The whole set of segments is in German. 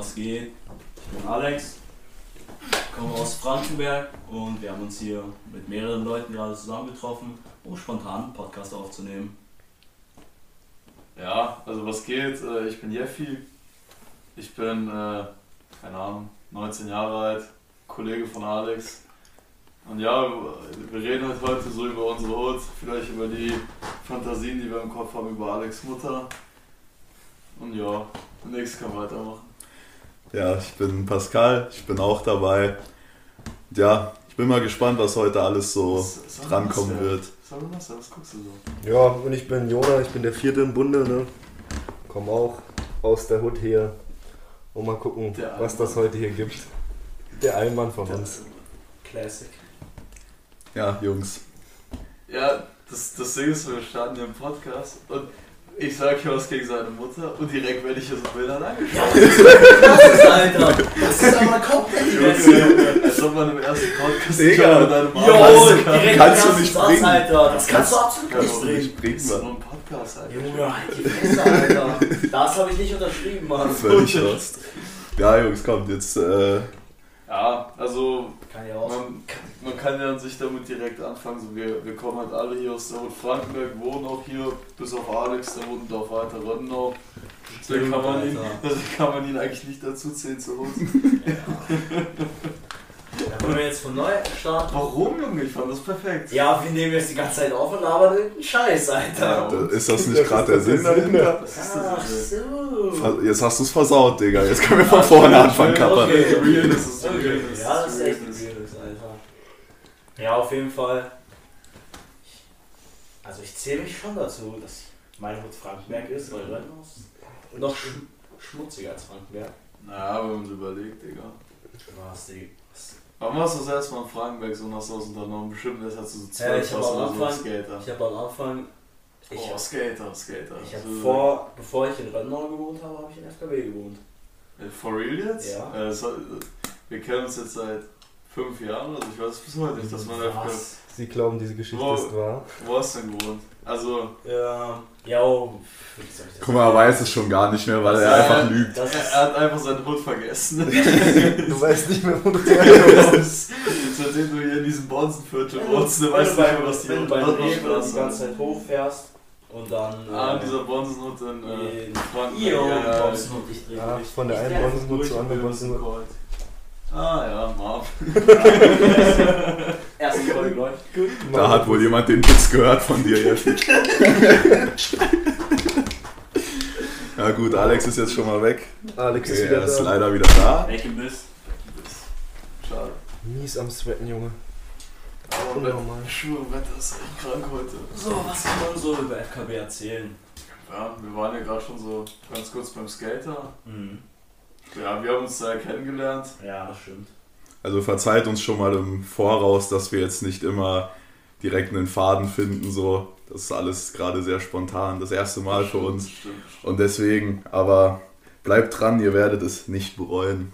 was geht? Ich bin Alex, komme aus Frankenberg und wir haben uns hier mit mehreren Leuten gerade zusammengetroffen, um spontan einen Podcast aufzunehmen. Ja, also was geht? Äh, Ich bin Jeffi. Ich bin, äh, keine Ahnung, 19 Jahre alt, Kollege von Alex. Und ja, wir reden halt heute so über unsere Hut, vielleicht über die Fantasien, die wir im Kopf haben, über Alex Mutter. Und ja, nix kann weitermachen. Ja, ich bin Pascal, ich bin auch dabei. Ja, ich bin mal gespannt, was heute alles so soll drankommen wird. Was denn das? Was guckst du so? Ja, und ich bin Jona, ich bin der vierte im Bunde, ne? Komm auch aus der Hut her. Und mal gucken, was das heute hier gibt. Der Allmann von uns. Classic. Ja, Jungs. Ja, das, das Ding ist, wir starten hier einen Podcast und ich sag hier was gegen seine Mutter und direkt werde ich hier so Bildern angeschaut. Das ist, Alter! Das ist aber komplett als ob man im ersten Podcast Digga. mit deinem Jo, Mann kann. direkt Kannst du nicht bringen. Alter. Das kannst du absolut Kann nicht bringen. nicht bringen, Das ist nur ein Podcast, Alter. Junge, halt die Fresse, Alter. Das habe ich nicht unterschrieben, Mann. Völlig lost. Ja, Jungs, kommt jetzt. Äh, Ja, also Kann ja auch. man, man kann ja an sich damit direkt anfangen. So, wir, wir kommen halt alle hier aus der Frankenberg, wohnen auch hier, bis auf Alex, der wohnt auf weiter Rönnau. Deswegen kann, man ihn, kann man ihn eigentlich nicht dazu zählen zu uns. Da wollen wir jetzt von neu starten. Warum, Junge? Ich fand das perfekt. Ja, wir nehmen jetzt die ganze Zeit auf und labern irgendeinen Scheiß, Alter. Ja. da- ist das nicht gerade der Sinn dahinter? Das ist Ach so. Jetzt hast du es versaut, Digga. Jetzt können wir von vorne anfangen, Kappa. Okay. Realness ist Okay. Realness. Ja, das ist echt weirdes, Alter. Ja, auf jeden Fall. Also ich zähle mich schon dazu, dass meine Hut Frankenberg ist, weil ist noch sch schmutziger als Frankenberg. Naja, wenn man so überlegt, Digga. Was, die, was? Warum hast du das erstmal in Frankenberg so nach Soßen unternommen? Bestimmt erst hast du so Ja, zwölf ich hab warst am oder so Anfang- Skater. Ich habe am Anfang, ich oh, habe Skater, Skater. ich hab So- vor, bevor ich in Rönnau gewohnt habe, habe ich in FKW gewohnt. Äh, For real jetzt? Ja. Äh, das hat, wir kennen uns jetzt seit fünf Jahren, also ich weiß bis heute nicht, dass man. Was? Sie glauben, diese Geschichte Wo- ist wahr. Wo hast du denn gewohnt? Also, Ja, ja, oh, das Guck mal, er weiß es schon gar nicht mehr, weil er Ja, einfach lügt. Das er, er hat einfach seinen Hut vergessen. Du weißt nicht mehr, wo du herkommst. Seitdem du hier in diesem du, wohnst, du weißt du nicht mehr, was die wenn du die ganze Zeit hochfährst und dann... Ah, äh, dieser Bonsenhut in äh, in Frankenberg. Ihr ja, ja, ich drehe von der einen durch. zur anderen Bonsenhut. Ah ja, Marv. Erste Folge läuft. Da hat wohl jemand den Witz gehört von dir jetzt. Ja gut, Alex ist jetzt schon mal weg. Alex ist wieder er ist da. leider wieder da. Welche bist? Schade. Mies am Sweaten, Junge. Aber. Wetter, Schuhe, Wetter ist echt krank heute. So, was kann man so über FKB erzählen? Ja, wir waren ja gerade schon so ganz kurz beim Skater. Mhm. Ja, wir haben uns da kennengelernt. Ja, das stimmt. Also verzeiht uns schon mal im Voraus, dass wir jetzt nicht immer direkt einen Faden finden. So, das ist alles gerade sehr spontan. Das erste Mal für uns. Stimmt. Und deswegen, aber bleibt dran, ihr werdet es nicht bereuen.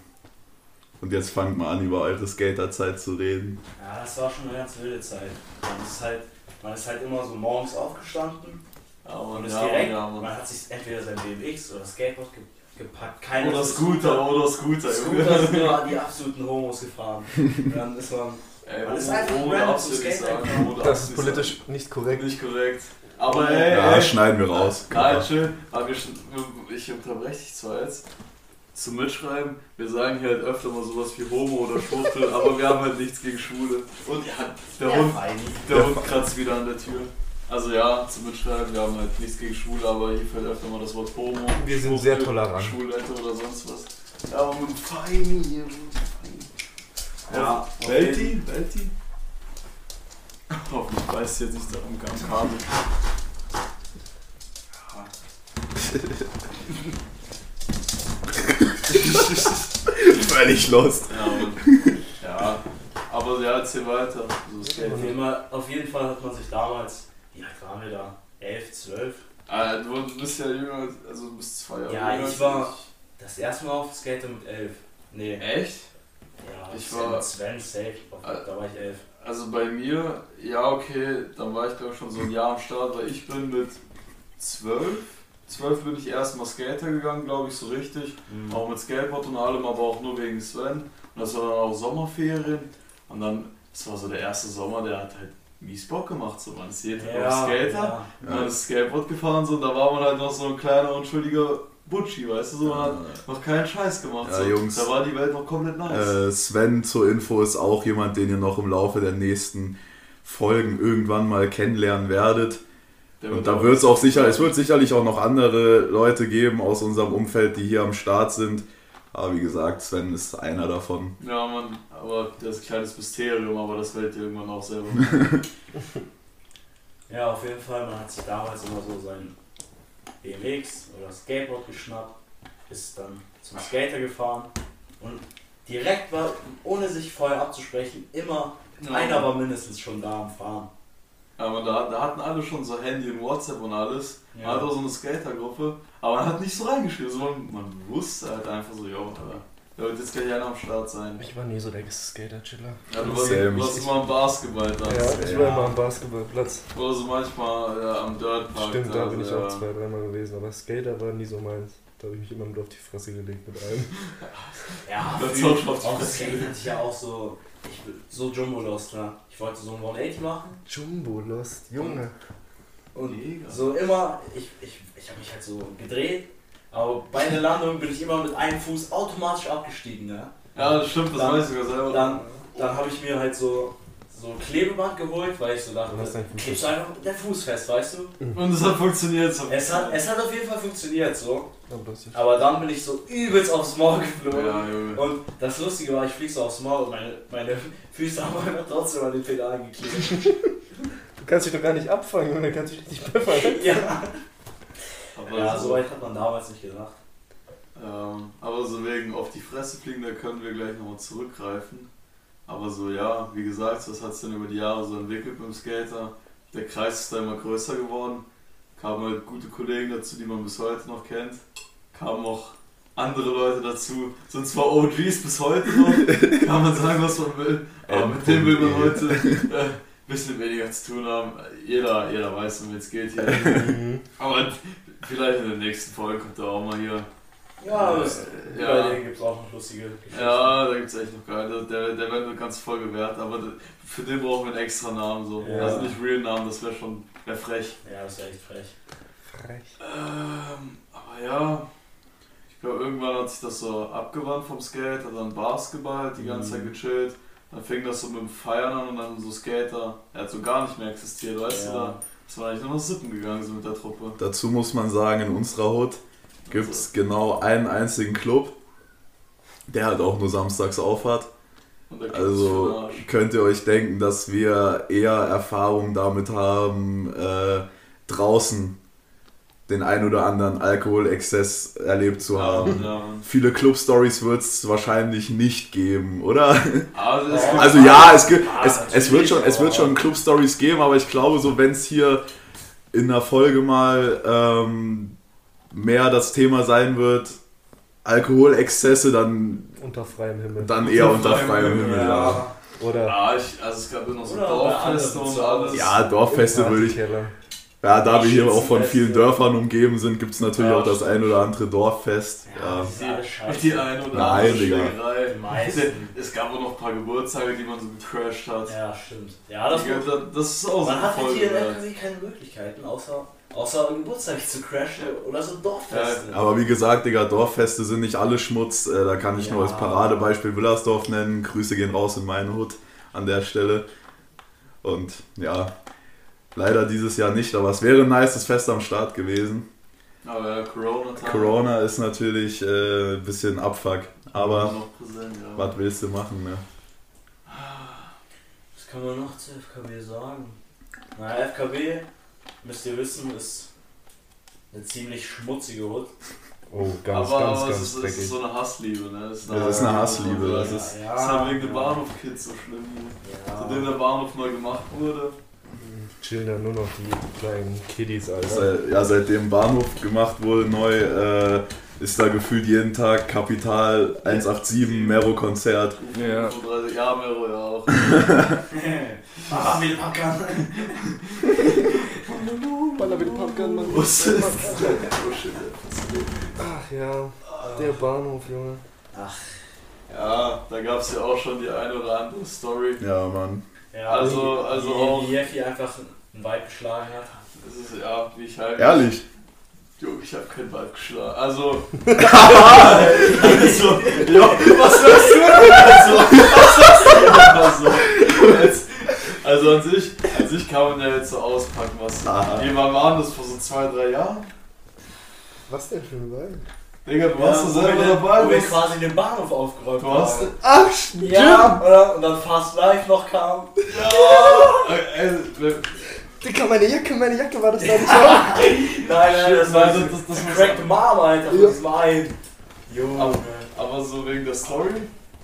Und jetzt fangt mal an, über eure Skaterzeit zu reden. Ja, das war schon eine ganz wilde Zeit. Man ist halt, man ist halt immer so morgens aufgestanden Ja, und Mann, ist ja, direkt, ja, man hat sich entweder sein BMX oder Skateboard ge gepackt. Keiner Oder Scooter, oder Scooter, Scooter sind nur die absoluten Homos gefahren. Dann ist man Ey, Man ist ohne- einfach ohne absolut Das ist politisch nicht korrekt. nicht korrekt. Aber ey, Ja, ey. schneiden wir raus. Nein, schön. Aber wir, ich unterbreche dich zwar jetzt zum Mitschreiben. Wir sagen hier halt öfter mal sowas wie Homo oder Schwuchtel, aber wir haben halt nichts gegen Schwule. Und ja, der, Ja, Hund, fein. der Hund kratzt wieder an der Tür. Also ja, zum Mitschreiben, wir haben halt nichts gegen Schwule, aber hier fällt öfter mal das Wort Homo. Wir sind Schwuchtel, sehr tolerant. Schwulette oder sonst was. Ja, aber mit Feini hier. mit Feini. Ja, Welti? Welti? Hoffentlich beißt jetzt nicht da am Kabel. Völlig lost. Ja, und, ja, aber ja, erzähl weiter. So ist Auf jeden, Fall, auf jeden Fall hat man sich damals, wie alt waren wir da? 11, 12? Ah, du bist ja jünger, also du bist zwei Jahre Ja, jünger ich war- Das erste Mal auf Skater mit 11. Nee, Echt? ja, ich Sven- war- Sven safe, da war ich 11. Also bei mir, ja okay, dann war ich glaube schon so ein Jahr am Start, weil ich bin mit zwölf 12 bin ich erstmal Skater gegangen, glaube ich, so richtig. Mhm. Auch mit Skateboard und allem, aber auch nur wegen Sven. Und das war dann auch Sommerferien. Und dann, das war so der erste Sommer, der hat halt mies Bock gemacht. So, man ist jeden Tag auf Skater. ja. Und dann ist Skateboard gefahren so, und da war man halt noch so ein kleiner, unschuldiger Butschi, weißt du, so, man hat noch keinen Scheiß gemacht. Ja, so. Jungs. Da war die Welt noch komplett nice. Äh, Sven zur Info ist auch jemand, den ihr noch im Laufe der nächsten Folgen irgendwann mal kennenlernen werdet. Der Und wird da wird es auch sicher, es wird sicherlich auch noch andere Leute geben aus unserem Umfeld, die hier am Start sind. Aber wie gesagt, Sven ist einer davon. Ja, man, aber das ist ein kleines Mysterium, aber das werdet ihr irgendwann auch selber. Ja, auf jeden Fall, man hat sich damals immer so sein BMX oder Skateboard geschnappt, ist dann zum Skater gefahren und direkt war, ohne sich vorher abzusprechen, immer einer war mindestens schon da am Fahren. Aber da, da hatten alle schon so Handy und WhatsApp und alles. Ja. Man hat auch so eine Skatergruppe, aber man hat nicht so reingeschrieben. So man, man wusste halt einfach so, jo, Alter, da wird jetzt gleich einer am Start sein. Ich war nie so der Skater-Chiller. Ja, du warst, du warst immer am Basketball da. Ja, ich Ja. war immer am Basketballplatz. Oder so manchmal ja, am Dirtpark. Stimmt, da bin ich ja. auch zwei, dreimal gewesen. Aber Skater war nie so meins. Da habe ich mich immer mit auf die Fresse gelegt mit allem. Ja, Das früher- ist auch schon auf die Fresse gelegt. hatte ich ja auch so, ich, so Jumbo Lost, ne? Ich wollte so ein 180 machen Jumbo Lost, Junge. und Mega. so immer, ich, ich, ich habe mich halt so gedreht, aber bei der Landung bin ich immer mit einem Fuß automatisch abgestiegen, ne? Ja, das stimmt, das Dann- weiß ich sogar selber. Dann, dann habe ich mir halt so, so Klebeband geholt, weil ich so dachte, klebst du einfach der Fuß fest, weißt du? und es hat funktioniert. So. Es hat, es hat auf jeden Fall funktioniert so, Aber das ist aber dann bin ich so übelst aufs Maul geflogen. Ja, Junge. Und das Lustige war, ich flieg so aufs Maul und meine, meine Füße haben einfach trotzdem an den Pedalen geklebt. Du kannst dich doch gar nicht abfangen, Junge. Kannst dich richtig pfeffern. ja. Aber ja, so, weit hat man damals nicht gedacht. ähm, aber so wegen auf die Fresse fliegen, da können wir gleich nochmal zurückgreifen. Aber so, ja, wie gesagt, das hat sich dann über die Jahre so entwickelt beim Skater. Der Kreis ist da immer größer geworden. Kamen halt gute Kollegen dazu, die man bis heute noch kennt. Kamen auch andere Leute dazu. Sind zwar OGs bis heute noch, kann man sagen, was man will. Aber mit dem will man heute äh, ein bisschen weniger zu tun haben. Jeder, jeder weiß, um wen es geht hier. Mhm. Aber vielleicht in der nächsten Folge kommt er auch mal hier. Ja, Äh, das, ja. bei denen gibt es auch noch lustige Geschichten. Ja, da gibt es echt noch geil. Der, der, der wäre eine ganze Folge wert, aber für den brauchen wir einen extra Namen. So. Ja. Also nicht Real Namen, das wäre schon wär frech. Ja, das ist echt frech. Frech. Ähm, aber ja, ich glaube, irgendwann hat sich das so abgewandt vom Skate, hat dann Basketball die ganze Zeit Mhm. gechillt. Dann fing das so mit dem Feiern an und dann so Skater. Er hat so gar nicht mehr existiert, weißt du Ja. da? Das war eigentlich nur noch Sippen gegangen so mit der Truppe. Dazu muss man sagen, in unserer Hut gibt es genau einen einzigen Club, der halt auch nur samstags für den Also könnt ihr euch denken, dass wir eher Erfahrung damit haben, äh, draußen den ein oder anderen Alkoholexzess erlebt zu haben. Ja, Mann. Viele Club-Stories wird es wahrscheinlich nicht geben, oder? Also, Ja. Also ja, es, gibt, Ah, es, es, wird schon, es wird natürlich, schon Club-Stories geben, aber ich glaube, so wenn es hier in der Folge mal ähm, mehr das Thema sein wird, Alkoholexzesse, dann, Unter freiem Himmel. dann eher unter freiem freiem Himmel, Himmel. Ja, Oder Ja, ich, also es gab immer noch so Dorffeste und alles. Ja Dorffeste würde ich. Ja, da wir hier auch von vielen Dörfern umgeben sind, gibt es natürlich Ja, auch das ein oder andere Dorffest. Ja, Ja. die eine oder Nein, andere Digga. Es gab auch noch ein paar Geburtstage, die man so gecrashed hat. Ja, stimmt. Ja, das Digga, da- das ist auch so Man hat halt hier in. NRW keine Möglichkeiten, außer, außer Geburtstag zu crashen oder so Dorffeste. Aber wie gesagt, Digga, Dorffeste sind nicht alle Schmutz. Äh, Da kann ich nur Ja. als Paradebeispiel Willersdorf nennen. Grüße gehen raus in meine Hut an der Stelle. Und ja, leider dieses Jahr nicht, aber es wäre ein nices Fest am Start gewesen. Aber ja, Corona-Time. Corona ist natürlich äh, ein bisschen Abfuck, aber präsent, ja. was willst du machen, ne? Was kann man noch zu FKW sagen? Na, FKW, müsst ihr wissen, ist eine ziemlich schmutzige Hut. Oh, ganz, aber ganz, aber ganz es, ist, es dreckig. ist so eine Hassliebe, ne? Es Das ist eine Hassliebe, das ist- ist, Ja, das ist halt wegen ja. dem Bahnhof-Kids so schlimm. Ja. Seitdem der Bahnhof neu gemacht wurde. Chillen da nur noch die kleinen Kiddies, Alter. Seit, ja, seitdem Bahnhof gemacht wurde neu, äh, ist da gefühlt jeden Tag Kapital 187 Mero-Konzert. Ja. 35 Jahre Mero ja auch. ah, will packern. Baller mit Pumpgun, Mann. Was ist Ach ja, der Bahnhof, Junge. Ja, da gab es ja auch schon die eine oder andere Story. Ja, Mann. Ja, Also- wie, also wie, auch- Wie Jeffy einfach einen Vibe geschlagen hat. Das ist ja, wie ich halt. Ehrlich. Junge, ich hab kein Weib geschlagen. Also. also, ja, was sagst du denn also, Was sagst du denn also, jetzt, also an sich, an sich kann man ja jetzt so auspacken, was. Aha. Wie wann waren das vor so zwei, drei Jahren? Was denn für ein Wein? Digga, du warst Ja, doch wo selber wir, dabei. Wo wir quasi den Bahnhof aufgeräumt Du hast. haben. Ach, stimmt. Ja, oder? Und dann Fast Life noch kam. Ja! Digga, meine Jacke, meine Jacke war das da nicht auch? Nein, nein, das war so das- das- das Cracked Mom, Alter, von Ja. diesem einen. Junge. Aber, aber so wegen der Story,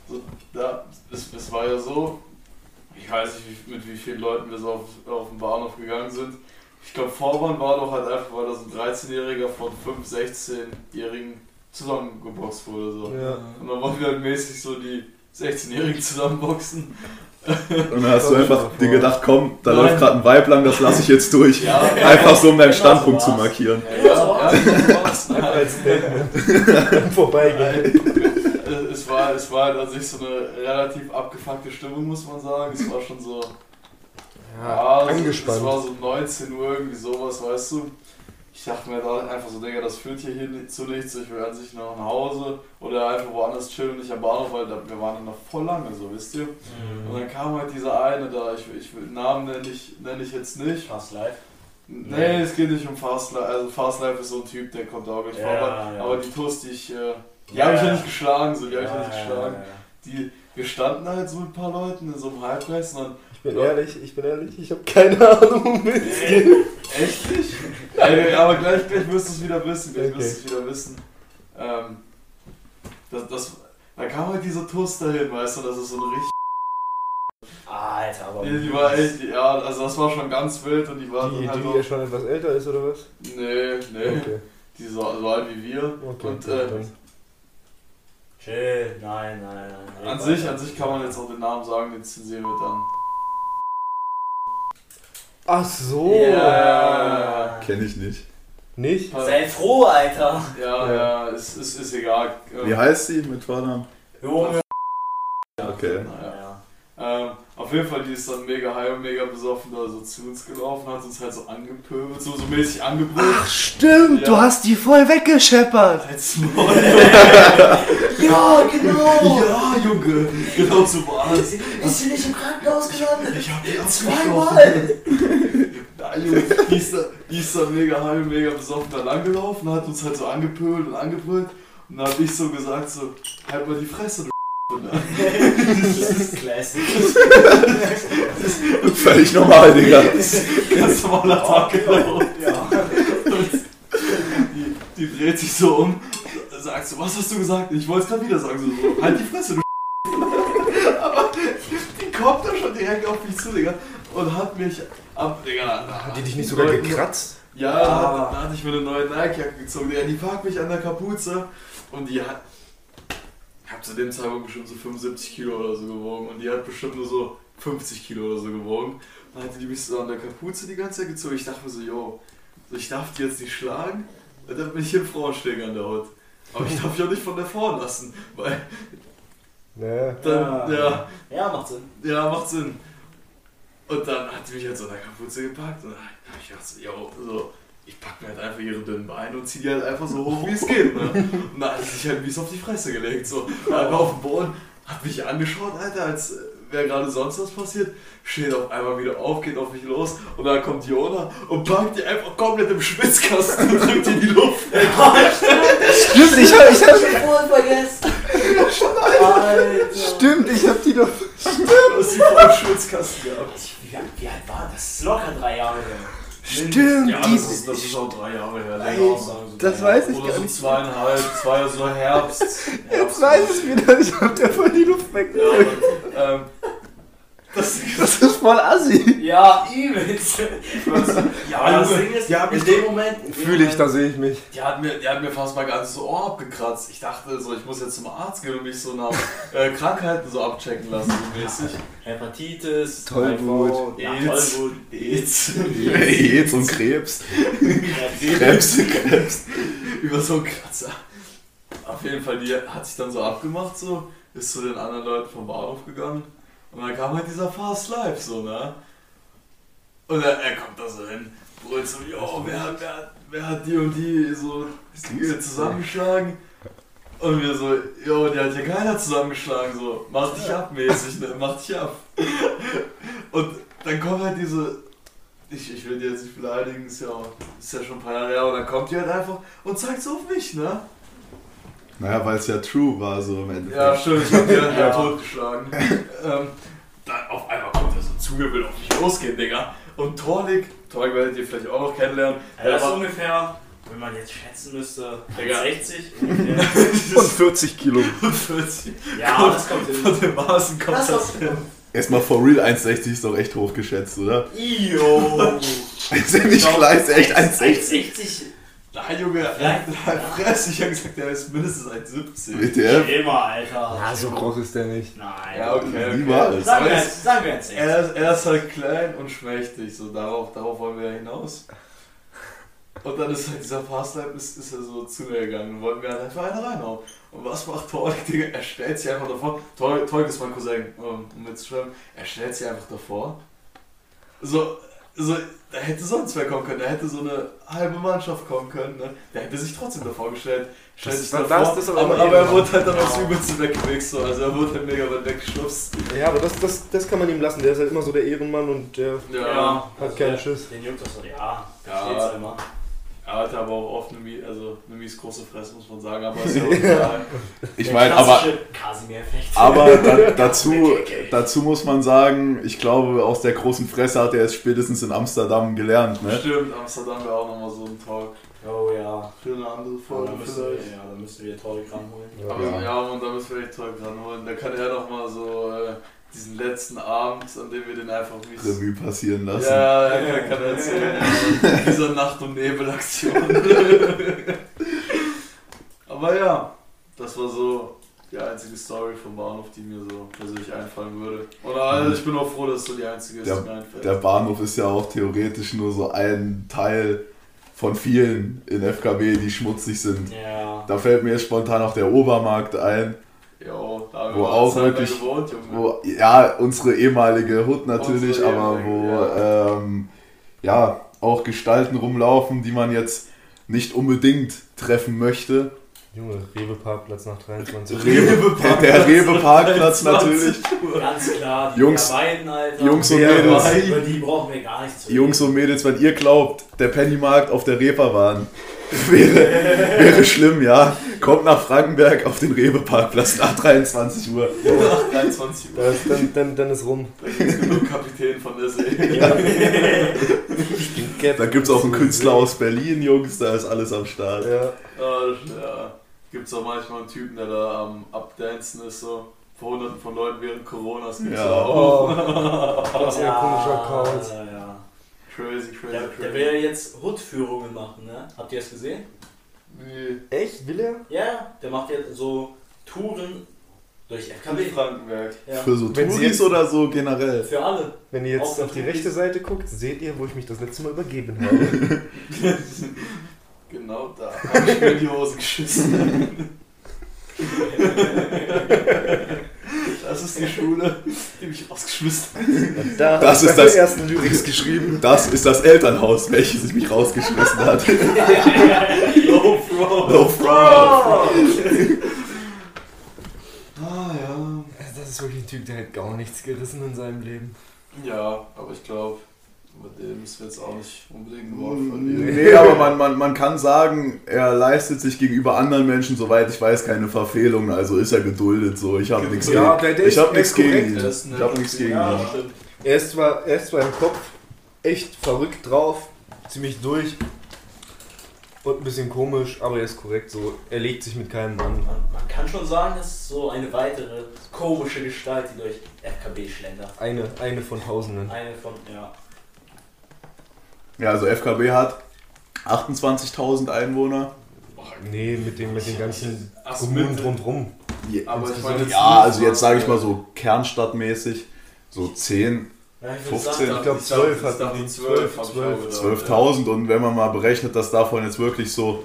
so, da, es, es war ja so, ich weiß nicht, mit wie vielen Leuten wir so auf, auf den Bahnhof gegangen sind. Ich glaube, Vorwand war doch halt einfach, weil da so ein 13-Jähriger von 5, 16-Jährigen zusammengeboxt wurde. So. Ja. Und dann wollten wir halt mäßig so die 16-Jährigen zusammenboxen. Und dann hast du einfach dir gedacht, komm, da Nein. läuft gerade ein Weib lang, das lasse ich jetzt durch. Ja, Einfach so, um deinen Standpunkt so zu markieren. Ja, ja, ja. Vorbeigehen. Es war, halt an sich so eine relativ abgefuckte Stimmung, muss man sagen. Es war schon so. Ja, es- angespannt. Es war so 19 Uhr, irgendwie sowas, weißt du. Ich dachte mir da einfach so, Digga, das führt hier, hier nicht zu nichts. Ich will an sich noch nach Hause oder einfach woanders chillen und nicht am Bahnhof, weil wir waren ja noch voll lange, so wisst ihr. Und dann kam halt dieser eine da, ich, ich will Namen nenne ich, nenn ich jetzt nicht. Fast Life. Nee, es geht nicht um Fast Life. Also Fast Life ist so ein Typ, der kommt auch gleich Ja, vorbei. ja. Aber die Toast, die ich. Äh, die Ja, habe ich ja nicht geschlagen, so, die habe ich ja nicht geschlagen. ja, ja. Die, wir standen halt so mit ein paar Leuten in so einem Halbkreis und dann, Ich bin ehrlich, ich bin ehrlich, ich habe keine Ahnung, um wen es geht. echt nicht? Ey, aber gleich, gleich wirst du es wieder wissen, gleich Okay. wirst du es wieder wissen. Ähm, das, das, da kam halt dieser Toast dahin, weißt du, das ist so eine richtig. Alter, aber. Die, die war echt, ja, also das war schon ganz wild und die war Die, dann halt die auch, ja schon etwas älter ist, oder was? Nee, nee, Okay, die so, so alt wie wir. okay. Und äh, dann. Chill, nein, nein, nein. an sich, an sich kann man jetzt auch den Namen sagen, den zensieren wir dann. Ach so. Ja. Kenne ich nicht. Nicht? Sei froh, Alter. Ja, ja, ist, ist, ist egal. Wie heißt sie mit Vornamen? Junge. Okay. Naja. Ähm, auf jeden Fall, die ist dann mega high und mega besoffen da so zu uns gelaufen, hat uns halt so angepöbelt, so, so mäßig angebrüllt. Ach stimmt, Ja. du hast die voll weggescheppert. Als Maul. Ja, genau. ja, Junge, genau so war es. Ist sie nicht im Krankenhaus gelandet? Ich hab die Zweimal. Ja, Junge, die ist, da, die ist da mega high und mega besoffen da langgelaufen, hat uns halt so angepöbelt und angebrüllt. Und dann hab ich so gesagt, so, halt mal die Fresse, du Das ist Classic. Völlig normal, Digga. Ganz normaler Tag, genau. Ja. Die, die dreht sich so um, sagt so, was hast du gesagt? Ich wollte es gerade wieder sagen, so, so, halt die Fresse, du Aber die kommt da schon direkt auf mich zu, Digga, und hat mich ab, Digga, Hat die dich nicht sogar gekratzt? Ja, Ah. da, da hatte ich mir eine neue Nike-Jacke gezogen, Digga, die packt mich an der Kapuze und die hat, ich hab zu dem Zeitpunkt bestimmt so 75 Kilo oder so gewogen und die hat bestimmt nur so 50 Kilo oder so gewogen. Dann hatte die mich so an der Kapuze die ganze Zeit gezogen. Ich dachte mir so, yo, so, ich darf die jetzt nicht schlagen, dann bin ich hier Frauenschläger an der Haut. Aber ich darf mich auch nicht von der fahren lassen, weil Naja. dann, ja, Ja, macht Sinn. ja, macht Sinn. Und dann hat sie mich halt so an der Kapuze gepackt und dann hab ich gedacht, so, yo, so, ich pack mir halt einfach ihre dünnen Beine und zieh die halt einfach so hoch, wie es geht. Ne? Und dann hat sie sich halt wie es auf die Fresse gelegt, so, einfach auf den Boden, hat mich angeschaut, Alter, als wäre gerade sonst was passiert, steht auf einmal wieder auf, geht auf mich los und dann kommt Jona und packt die einfach komplett im Schwitzkasten und drückt die in die Luft. Stimmt, ich hab, ich hab, voll vergessen. Alter. stimmt, ich hab die doch. Du hast die voll im Schwitzkasten gehabt. Wie, alt- wie alt war das? Das ist locker drei Jahre. Stimmt, Ja, das ist, das ist auch drei Jahre her. Ey, so das drei weiß Jahre. ich Oder gar so nicht. zweieinhalb, zwei so Herbst. jetzt weiß ich wieder, ich hab der voll die Luft weg. Ja, ähm, Das, Das ist voll assi. Ja, übelst. ja, aber das Ding ist, Ja, in dem Moment. Fühle ich, da sehe ich mich. Die hat, mir, die hat mir fast mal ganz so Ohr abgekratzt. Ich dachte so, ich muss jetzt zum Arzt gehen und mich so nach äh, Krankheiten so abchecken lassen, so mäßig. Hepatitis, Tollwut, AIDS. AIDS. Jetzt und Krebs. Krebs, Krebs. Über so einen Kratzer. Auf jeden Fall, die hat sich dann so abgemacht, so, ist zu den anderen Leuten vom Bahnhof gegangen. Und dann kam halt dieser Fast Life, so, ne? Und er, er kommt da so hin, brüllt so, jo, wer, hat- wer, hat- wer hat die und die so die zusammengeschlagen? Und wir so, jo, die hat hier keiner zusammengeschlagen, so, mach dich ab mäßig, ne, mach dich ab. Und dann kommt halt diese, ich, ich will die jetzt nicht beleidigen, ist ja, auch- ist ja schon ein paar Jahre her, aber dann kommt die halt einfach und zeigt so auf mich, ne? Naja, weil es ja true war, so im Endeffekt. Ja, stimmt, ich hab die halt Ja. totgeschlagen. ähm, dann auf einmal kommt er so zu mir, will auf mich losgehen, Digga. Und Torlik, Torlik werdet ihr vielleicht auch noch kennenlernen. Ja, das ist war- ungefähr, wenn man jetzt schätzen müsste, Digga. 60 ungefähr. Und 40 Kilo. 40. Ja, das kommt Von hin. den Maßen kommt Das das, kommt hin. Erstmal for real 1,60 ist doch echt hochgeschätzt, oder? Io. Ist ja nicht ist echt 1,60. 1,60. Nein, Junge, Vielleicht. halt fress. Ich hab gesagt, der ist mindestens 1,70. WTF? Immer, Alter. Ja, so groß ist der nicht. Nein. Ja, okay. okay. Niemals. Sagen wir es- jetzt, sagen wir jetzt 60. Er ist, er ist halt klein und schmächtig, so darauf, darauf wollen wir ja hinaus. Und dann ist halt dieser Fastlife, ist, ist er so zu mir gegangen und wollten mir halt einfach eine reinhauen. Und was macht Torlik, Digga? Er stellt sich einfach davor. Torlik ist mein Cousin, um um mitzuschreiben. Er stellt sich einfach davor. So, so, da hätte sonst wer kommen können. Da hätte so eine halbe Mannschaft kommen können. Ne? Der hätte sich trotzdem davor gestellt. Stellt Das- sich das- davor. das ist aber aber, aber er wurde halt dann aufs Ja. Übelste weggewichst. So. Also er wurde halt mega weit weggeschubst. Ja, aber das, das, das kann man ihm lassen. Der ist halt immer so der Ehrenmann und der Ja, hat keinen der- Schiss. Den juckt das so, ja. Ja. Versteht's immer. Er hatte aber auch oft eine, mies, also eine mies große Fresse, muss man sagen, aber ist ja auch. Ich meine, aber, aber da, dazu, dazu muss man sagen, ich glaube, aus der großen Fresse hat er es spätestens in Amsterdam gelernt. Ne? Stimmt, Amsterdam wäre auch nochmal so ein Talk. Oh ja. Für eine andere Ja, Folge da müssen wir, vielleicht. ja, da müssen wir Torrik ranholen. Aber Ja. ja, und da müssen wir echt Talk ranholen. Da kann er nochmal so äh, diesen letzten Abend, an dem wir den einfach mies. Revue passieren lassen. Ja, er kann, kann erzählen. ja. Diese Nacht- und Nebelaktion. Aber ja, das war so die einzige Story vom Bahnhof, die mir so persönlich einfallen würde. Oder also ich bin auch froh, dass es so die einzige ist, Der- die mir einfällt. Der Bahnhof ist ja auch theoretisch nur so ein Teil von vielen in FKW, die schmutzig sind. Ja. Da fällt mir jetzt spontan auch der Obermarkt ein, Jo, da haben Wo wir auch wirklich- gewohnt, Junge. wo, ja, unsere ehemalige Hut natürlich, Unsere aber wo, ähm, ja, auch Gestalten rumlaufen, die man jetzt nicht unbedingt treffen möchte. Junge, Rewe-Parkplatz nach 23 Rewe, der, Rewe-Parkplatz natürlich. Ganz klar, die Jungs- beiden, Alter. Jungs und Ja, Mädels. Über die brauchen wir gar nicht zu Jungs und Mädels, wenn ihr glaubt, der Pennymarkt auf der Reeperbahn wäre, wäre schlimm, ja. Kommt nach Frankenberg auf den Rewe-Parkplatz nach 23 Uhr. Nach 23 Uhr. Da ist, dann, dann, dann ist rum. Da gibt's genug Kapitän von der See. Da gibt es auch einen Künstler aus Berlin, Jungs, da ist alles am Start. Ja. Ja, ja. Gibt's auch manchmal einen Typen, der da am Abdancen ist, so vor hunderten von Leuten während Corona. Das gibt's Ja. auch. Oh, das ist ein komischer Account. Ja, ja. Crazy, crazy, Der, der crazy. will ja jetzt Hood-Führungen machen, ne? Habt ihr das gesehen? Nee. Echt? Will er? Ja, der macht jetzt so Touren durch FKW. Frankenberg. Ja. Für so Wenn sie Touris jetzt- oder so generell? Für alle. Wenn ihr jetzt Auch auf die natürlich. rechte Seite guckt, seht ihr, wo ich mich das letzte Mal übergeben habe. Genau da. Hab ich mir in die Hose geschissen. Das ist die Schule, die mich rausgeschmissen hat. Da Das hab ich ist das- ersten Lyrics geschrieben. Das ist das Elternhaus, welches mich rausgeschmissen hat. Low Pro. No front. Ah ja. Das ist wirklich ein Typ, der hat gar nichts gerissen in seinem Leben. Ja, aber ich glaube, mit dem müssen wir jetzt auch nicht unbedingt ein Wort verlieren. Nee, aber man, man, man kann sagen, er leistet sich gegenüber anderen Menschen, soweit ich weiß, keine Verfehlungen, also ist er geduldet so. Ich habe nichts Ja, gegen, der ich ist- hab nichts ist gegen ihn. Ist Ich habe nichts gegen Ja, ihn. stimmt. Er ist zwar, er ist zwar im Kopf echt verrückt drauf, ziemlich durch, Und ein bisschen komisch, aber er ist korrekt so. Er legt sich mit keinem an. Man, man kann schon sagen, es ist so eine weitere komische Gestalt, die durch FKB schlendert. Eine, eine von Tausenden. Eine von, ja. Ja, also FKB hat 28.000 Einwohner. Nee, mit den, mit den ganzen Ach Kommunen mit- drumherum. Je- Aber ich meine, Ja, also jetzt sage ich mal so kernstadtmäßig, so 10, ja ich würde 15, sagen, Ich glaube Ich 12 dachte, hatten die. 12, 12, hab ich 12. auch gedacht, 12.000 und wenn man mal berechnet, dass davon jetzt wirklich so...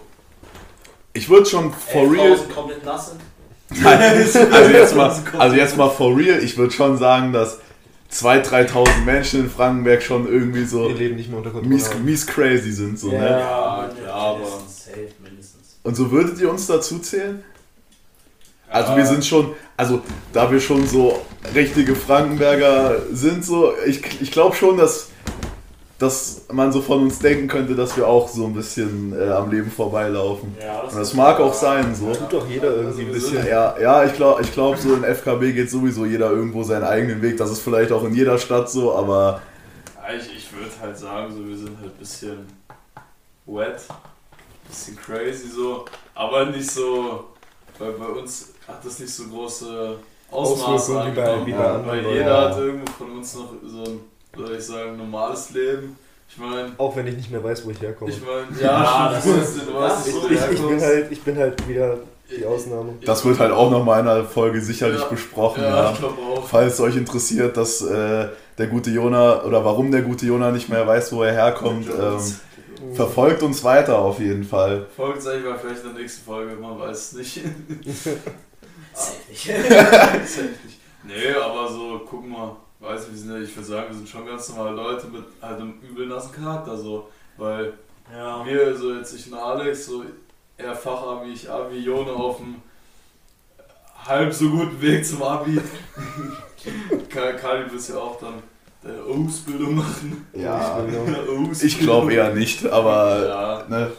Ich würde schon for real... 11.000 komplett nass sind. Nein, also jetzt mal, also jetzt mal for real, ich würde schon sagen, dass 2.000, 3.000 Menschen in Frankenberg schon irgendwie so Ihr Leben nicht mehr unter Kontrolle. mies, mies crazy sind. So, Ja. ne? Ja, klar, aber- mindestens, safe, mindestens. Und so würdet ihr uns dazu zählen? Also wir sind schon, also da wir schon so richtige Frankenberger sind, so, ich, ich glaube schon, dass, dass man so von uns denken könnte, dass wir auch so ein bisschen äh, am Leben vorbeilaufen. Ja, Und das mag auch sein, so. Tut doch jeder irgendwie ein Also wir bisschen. Ja, ja ich glaube, ich glaub, so in FKB geht sowieso jeder irgendwo seinen eigenen Weg. Das ist vielleicht auch in jeder Stadt so, aber ich, ich würde halt sagen, so, wir sind halt ein bisschen wet, bisschen crazy so, aber nicht so, weil bei uns hat das nicht so große Ausmaße Auswirkungen wie bei- wie bei weil anderen Leuten. jeder Ja. hat irgendwo von uns noch so ein, soll ich sagen, normales Leben. Ich meine, Auch wenn ich nicht mehr weiß, wo ich herkomme. ich meine, Ja, ja, das ist- du das weißt wo du ich, ich, bin halt, ich bin halt wieder die Ausnahme. das wird halt auch nochmal in einer Folge sicherlich Ja. besprochen. Ja, Ja. ich glaube auch. Falls es euch interessiert, dass äh, der gute Jona oder warum der gute Jona nicht mehr weiß, wo er herkommt, ähm, verfolgt uns weiter auf jeden Fall. Folgt euch mal vielleicht in der nächsten Folge, man weiß es nicht. Safe nicht. Nee, aber so, guck mal, weiß nicht, wir sind ja, ich würde sagen, wir sind schon ganz normale Leute mit halt einem übel nassen Charakter, so. Weil Ja. wir, so jetzt ich und Alex, so eher Fachabi, ich Abi, Jone auf dem halb so guten Weg zum Abi. Ka- Kali wird ja auch dann deine Ausbildung machen. Ja, Ausbildung. ich glaube eher nicht, aber Ja, ne,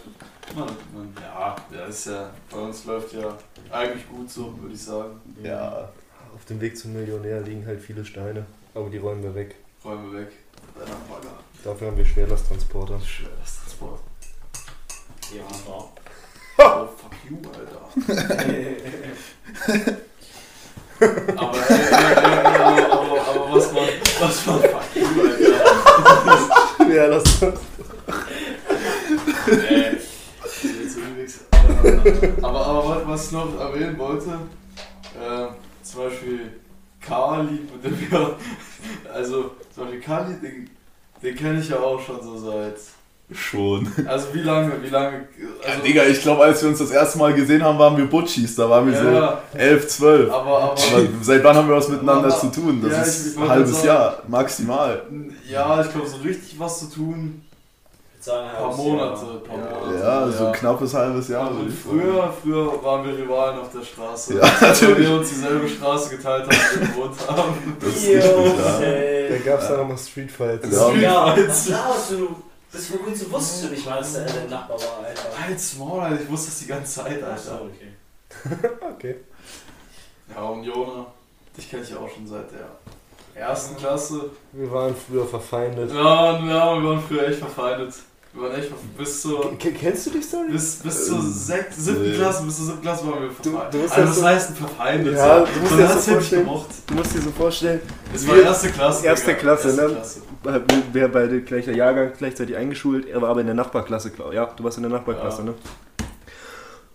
man, man, ja, ja, ist ja, bei uns läuft ja eigentlich gut so, würde ich sagen. ja. Auf dem Weg zum Millionär liegen halt viele Steine, aber die räumen wir weg. Räume weg. Deiner Bagger. Dafür haben wir Schwerlasttransporter. Schweres Transport. Ja. Oh, fuck you, Alter. aber, ey, ey, aber, aber, aber was war, was war fuck you, Alter? Schwerlasttransporter. Ey, jetzt irgendwie- aber, aber was, was ich noch erwähnen wollte, äh, zum Beispiel Kali, mit dem wir, also zum Beispiel Kali, den, den kenne ich ja auch schon so seit, Schon. also wie lange, wie lange, Ja, also, Digga, ich glaube, als wir uns das erste Mal gesehen haben, waren wir Butchis. Da waren wir ja, so 11, 12. aber, aber, Aber seit wann haben wir was miteinander Aber- zu tun? Das Ja, ist ich ein halbes sagen- Jahr, maximal. ja, ich glaube, so richtig was zu tun, Ich würde sagen, ein paar Monate, paar Ja. Monate. Ja, so ja. ein knappes halbes Jahr. Sagen. früher, früher waren wir Rivalen auf der Straße. Ja, Weil natürlich. wir uns dieselbe Straße geteilt haben, wo wir gewohnt haben. Das ist richtig, ja. Da gab es dann nochmal Street Fights. Ja. Ja, was du? Bis vor kurzem wusstest du nicht mal, dass der Nachbar war, Alter. Halt's Maul, Alter. Ich wusste das die ganze Zeit, Achso, Alter. okay. Okay. Ja, und Jona, dich kenne ich ja auch schon seit der ersten Klasse. Wir waren früher verfeindet. Ja, ja, wir waren früher echt verfeindet. Wir waren echt verfeindet. Bis zur, K kennst du die Story? bis, bis zur Ähm, sech, siebten nee. Klasse, bis zur siebten Klasse waren wir Du- verfeindet. du musst also, das so- heißt denn verfeindet? Ja, so? du musst dir so ja nicht vorstellen. Du musst dir so vorstellen, Es war erste Klasse. erste. Klasse, erste ne? Klasse. wir beide gleicher Jahrgang, gleichzeitig eingeschult. Er war aber in der Nachbarklasse, glaub Ja, du warst in der Nachbarklasse, Ja. ne?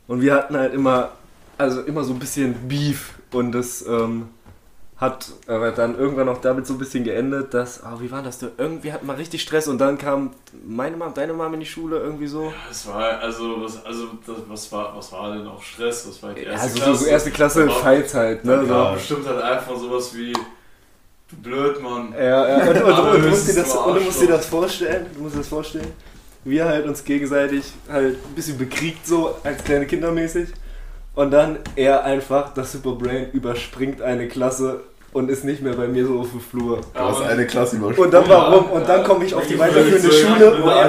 Und wir hatten halt immer, also immer so ein bisschen Beef und das ähm, hat aber dann irgendwann auch damit so ein bisschen geendet, dass, oh, wie war das denn? Irgendwie hatten wir richtig Stress und dann kam meine Mom, deine Mom in die Schule irgendwie so. Ja, Es war, also, was, also das, was, war, was war denn auch Stress? Was war die erste Also Klasse? so, so erste Klasse Fights halt, ne? Da So. bestimmt halt einfach sowas wie, du blöd, Mann. Ja, ja, und, und, und, du musst dir das, und du musst dir das vorstellen, du musst dir das vorstellen, wir halt uns gegenseitig halt ein bisschen bekriegt so, als kleine Kinder mäßig und dann er einfach, das Superbrain, überspringt eine Klasse und ist nicht mehr bei mir so auf dem Flur. Du hast eine Klasse Und übersprungen. dann warum? Und dann komme ich auf die weiterführende Schule, wo er,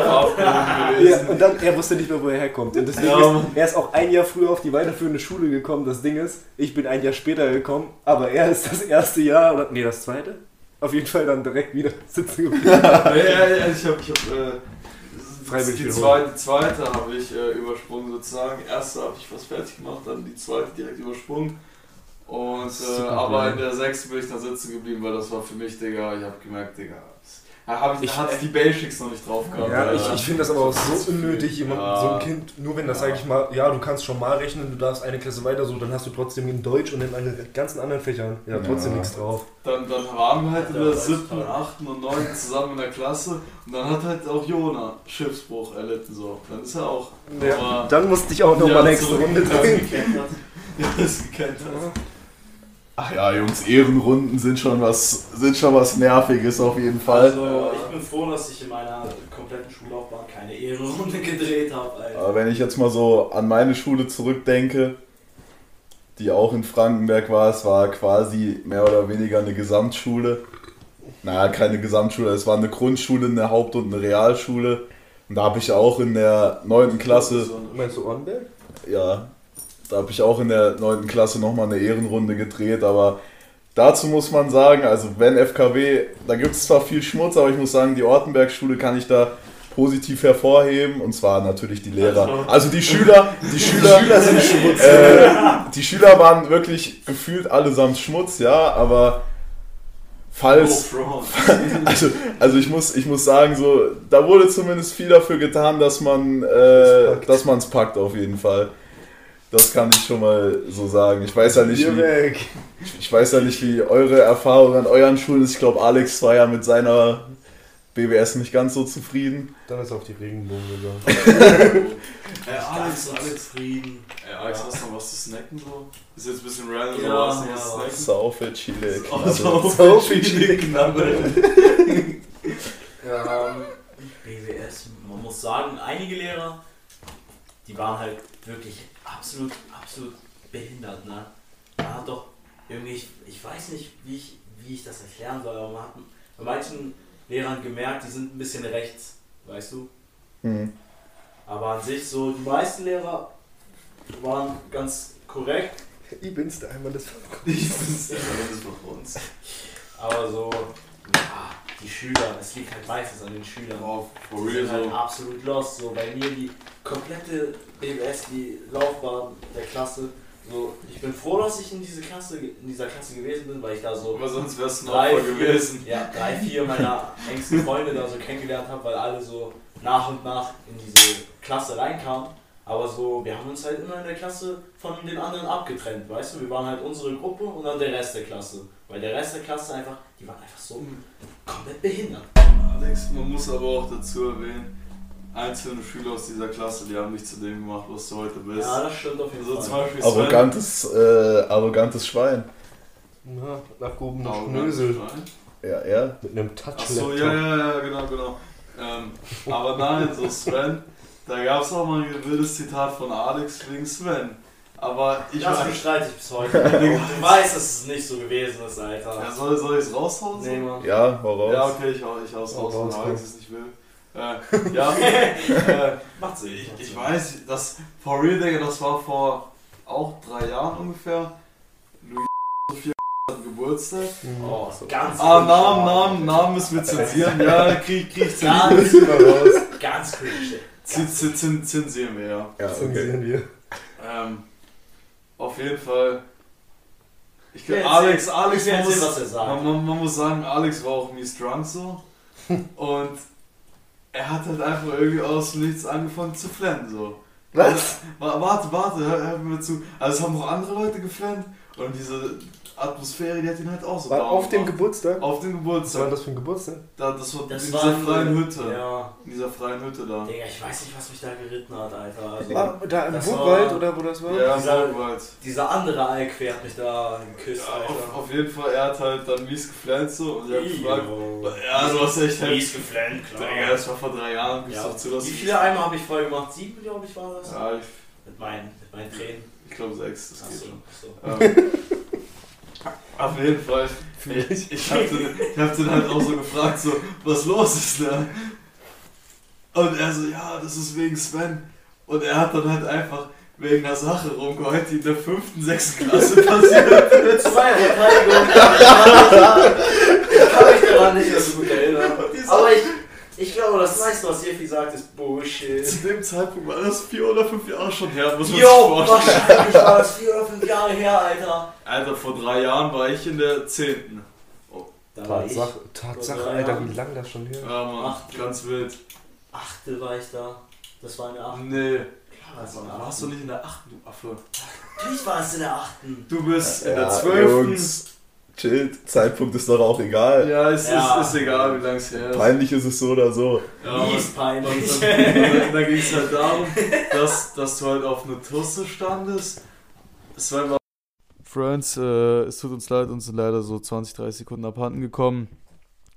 ja, und dann, er wusste nicht mehr, wo er herkommt. Und deswegen Ja, ist, er ist auch ein Jahr früher auf die weiterführende Schule gekommen. Das Ding ist, ich bin ein Jahr später gekommen, aber er ist das erste Jahr, oder nee, das zweite, auf jeden Fall dann direkt wieder sitzen geblieben. ja, ja, ich hab, ich hab, äh, freiwillig die, zweite, zweite habe ich äh, übersprungen sozusagen. Erste habe ich fast fertig gemacht, dann die zweite direkt übersprungen. Und äh, aber in der sechsten bin ich dann sitzen geblieben, weil das war für mich, Digga, ich habe gemerkt, Digga. Da habe ich, Ich- da hat's die Basics noch nicht drauf gehabt. Ja, Alter. ich, ich finde das aber auch so unnötig, jemand, Ja. so ein Kind, nur wenn das, Ja. sag ich mal, ja, du kannst schon mal rechnen, du darfst eine Klasse weiter, so, dann hast du trotzdem in Deutsch und in den ganzen anderen Fächern, ja, trotzdem Ja. nichts drauf. Dann, dann waren wir halt in Ja, der siebten, toll. achten und neunten zusammen in der Klasse und dann hat halt auch Jona Schiffsbruch erlitten so. Dann ist er auch Ja. nochmal Dann musste ich auch noch Ja, mal nächste Runde Das drehen. hat. das gekannt hat. Ach ja, Jungs, Ehrenrunden sind schon was, sind schon was Nerviges auf jeden Fall. Also, ich bin froh, dass ich in meiner kompletten Schullaufbahn keine Ehrenrunde gedreht habe. Alter. Aber wenn ich jetzt mal so an meine Schule zurückdenke, die auch in Frankenberg war, es war quasi mehr oder weniger eine Gesamtschule. Naja, keine Gesamtschule, es war eine Grundschule, eine Haupt- und eine Realschule. Und da habe ich auch in der 9. Klasse, Meinst du Ornberg? ja, da habe ich auch in der 9. Klasse nochmal eine Ehrenrunde gedreht, aber dazu muss man sagen, also wenn FKW, da gibt es zwar viel Schmutz, aber ich muss sagen, die Ortenberg-Schule kann ich da positiv hervorheben und zwar natürlich die Lehrer. Also die Schüler, die Schüler, sind Schmutz. äh, die Schüler waren wirklich gefühlt allesamt Schmutz, ja, aber falls, also, also ich muss, ich muss sagen, so, da wurde zumindest viel dafür getan, dass man, äh, dass man es packt auf jeden Fall. Das kann ich schon mal so sagen. Ich weiß ja nicht, wie, ich weiß ja nicht, wie eure Erfahrung an euren Schulen ist. Ich glaube, Alex war ja mit seiner BWS nicht ganz so zufrieden. Dann ist auf die Regenbogen gegangen. Ey, Alex, Alex, zufrieden. ey, Alex, hast du noch was zu snacken so? Ist jetzt ein bisschen random, Ja, aber hast du ja, was zu snacken? Saufe, Chile, Oh, Knabbel. so So viel viel Knabbel. Ja, BWS, man muss sagen, einige Lehrer, die waren halt wirklich absolut, absolut behindert, ne? Man hat doch irgendwie, ich, ich weiß nicht, wie ich, wie ich das erklären soll, aber man hat bei manchen Lehrern gemerkt, die sind ein bisschen rechts, weißt du? Hm. Aber an sich so, die meisten Lehrer waren ganz korrekt, Ich bin's der Einmal des Ich bin's, der das von uns. aber so, ja, die Schüler, es liegt halt meistens an den Schülern. Oh, for real sind halt so. absolut lost. So bei mir die komplette BWS, die Laufbahn der Klasse. So, ich bin froh, dass ich in diese Klasse, in dieser Klasse gewesen bin, weil ich da so Aber sonst wär's ein drei, vier, gewesen. ja, drei, vier meiner engsten Freunde da so kennengelernt habe, weil alle so nach und nach in diese Klasse reinkamen. Aber so, wir haben uns halt immer in der Klasse von den anderen abgetrennt, weißt du? Wir waren halt unsere Gruppe und dann der Rest der Klasse. Weil der Rest der Klasse einfach, die waren einfach so komplett behindert. Alex, man muss aber auch dazu erwähnen, einzelne Schüler aus dieser Klasse, die haben dich zu dem gemacht, was du heute bist. Ja, das stimmt auf jeden so zum Fall. Beispiel Sven. Arrogantes, äh, arrogantes Schwein. Ja, abgehobene Arrogantes Schnösel. Schwein. Ja, er. Mit einem Achso, Touch-Laptop. ja, ja, ja, genau, genau. Ähm, aber nein, so Sven, da gab es auch mal ein wildes Zitat von Alex wegen Sven. Aber ich Das weiß. bestreite ich bis heute. du weißt, dass es nicht so gewesen ist, Alter. Ja, soll, soll ich es raushauen? so? Nee, Mann. Ja, hau raus. Ja, okay, ich, hau- ich hau's Hau raus, raus, wenn Alex komm. es nicht will. Äh, ja, äh, Macht Sinn. ich, ich weiß, das, for real, Digga, das war vor auch drei Jahren ungefähr. Louis Sophia hat Geburtstag. Mhm. Oh, ganz Ah, cringe. Namen, Namen, Namen müssen wir zensieren. Ja, krieg, krieg ich zensieren. Ganz, ganz cringe. Zensieren wir, ja. Ja, okay. Zensieren wir. Ähm, auf jeden Fall. Ich erzähl- Alex, Alex, ich man muss, was er sagt. man, man, man muss sagen, Alex war auch mies drunk so. Und er hat halt einfach irgendwie aus dem Nichts angefangen zu flennen so. Was? Wa- Warte, warte, hör, hör mir zu. Also es haben noch andere Leute geflennt und diese Atmosphäre, die hat ihn halt auch so War auf dem. Geburtstag? Auf dem Was war Geburtstag. das für ein Geburtstag? Da, das war Das in war dieser freien Hütte. Ja. In dieser freien Hütte da. Digga, ich weiß nicht, was mich da geritten hat, Alter. Also, Ah, da im Burgwald war- oder wo das war? Ja, Dieser- Morgenwald. Dieser andere Alk hat mich da geküsst, Ja, auf, Alter. auf jeden Fall, er hat halt dann mies geflennt so und ich hab gefragt, ja, du hast echt Mies geflennt, klar. Digga, das war vor drei Jahren, Ja. zu, Wie viele Eimer habe ich voll gemacht? Sieben, glaube ich, war das? Ja, ich, Mit, meinen, mit meinen Tränen. ich glaube sechs, das geht Achso, schon. achso. Ähm, auf jeden Fall, ich, ich hab den, ich hab den halt auch so gefragt, so, was los ist, ne? Und er so, ja, das ist wegen Sven. Und er hat dann halt einfach wegen einer Sache rumgeheult, die in der fünften, sechsten Klasse passiert Zu meiner Verteidigung. ich kann mich daran nicht so gut erinnern. Aber ich, Ich glaube, das meiste, was Jefi sagt, ist Bullshit. Zu dem Zeitpunkt war das vier oder fünf Jahre schon her, muss man sich vorstellen. wahrscheinlich war das vier oder fünf Jahre her, Alter. Alter, vor drei Jahren war ich in der zehnten. Da war ich. Tatsache, Tatsache, Alter, Jahren. wie lang das schon her ist. Ja, Mann, Acht. ganz wild. Achte war ich da. Das war in der achten. Nee, Klar, das war in der warst du nicht in der achten, du Affe. Natürlich war es in der achten. Du bist in Ja, der zwölften. Chillt. Zeitpunkt ist doch auch egal. Ja, es Ja. Ist, ist egal, wie lang es her ist. Peinlich ist es so oder so. Ja, Mies und, peinlich. und, dann, dann ging es halt darum, dass, dass du halt auf eine Tusse standest. Es war immer Friends, äh, es tut uns leid, uns sind leider so 20, 30 Sekunden abhanden gekommen.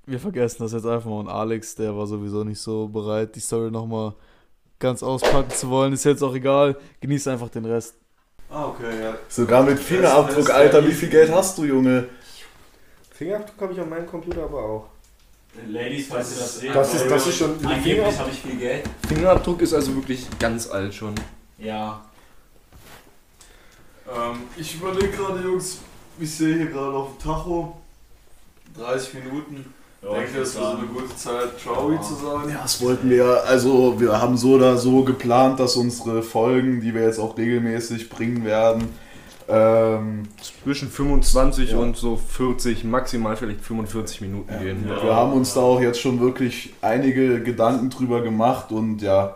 Wir vergessen das jetzt einfach mal und Alex, der war sowieso nicht so bereit, die Story nochmal ganz auspacken zu wollen. Ist jetzt auch egal, genießt einfach den Rest. Ah, okay, ja. Sogar mit Fingerabdruck, Alter. Wie viel Geld hast du, Junge? Fingerabdruck habe ich auf meinem Computer aber auch. Ladies, falls ihr das seht. Das ist- das ist schon- Angeblich habe ich viel Geld. Fingerabdruck ist also wirklich ganz alt schon. Ja. Ähm, ich überlege gerade, Jungs, ich sehe hier gerade auf dem Tacho 30 Minuten. Ja, Ich denke, das wäre so eine gute Zeit, Ciao Ja. zu sagen. Ja, das wollten wir, also wir haben so oder so geplant, dass unsere Folgen, die wir jetzt auch regelmäßig bringen werden, ähm, Zwischen 25 Ja. und so 40, maximal vielleicht 45 Minuten Ja. gehen. Ja. wir haben uns da auch jetzt schon wirklich einige Gedanken drüber gemacht und ja,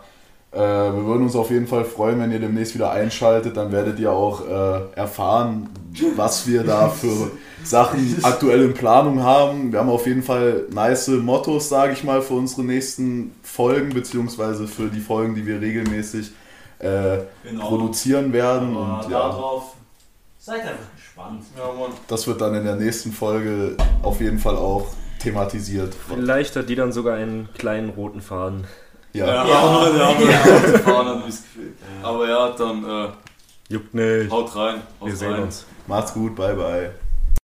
äh, wir würden uns auf jeden Fall freuen, wenn ihr demnächst wieder einschaltet, dann werdet ihr auch äh, erfahren, was wir da für Sachen aktuell in Planung haben. Wir haben auf jeden Fall nice Mottos, sage ich mal, für unsere nächsten Folgen, beziehungsweise für die Folgen, die wir regelmäßig äh, Genau. produzieren werden. Aber Und ja, darauf seid einfach gespannt. Ja, Mann. das wird dann in der nächsten Folge auf jeden Fall auch thematisiert. Vielleicht hat die dann sogar einen kleinen roten Faden. Ja. Ja, Ja. ja, ja, Ja. Fahren hat das Gefühl. Aber ja, dann äh, Juckt nicht. haut rein. Haut Wir sehen rein. uns. Macht's gut, bye bye.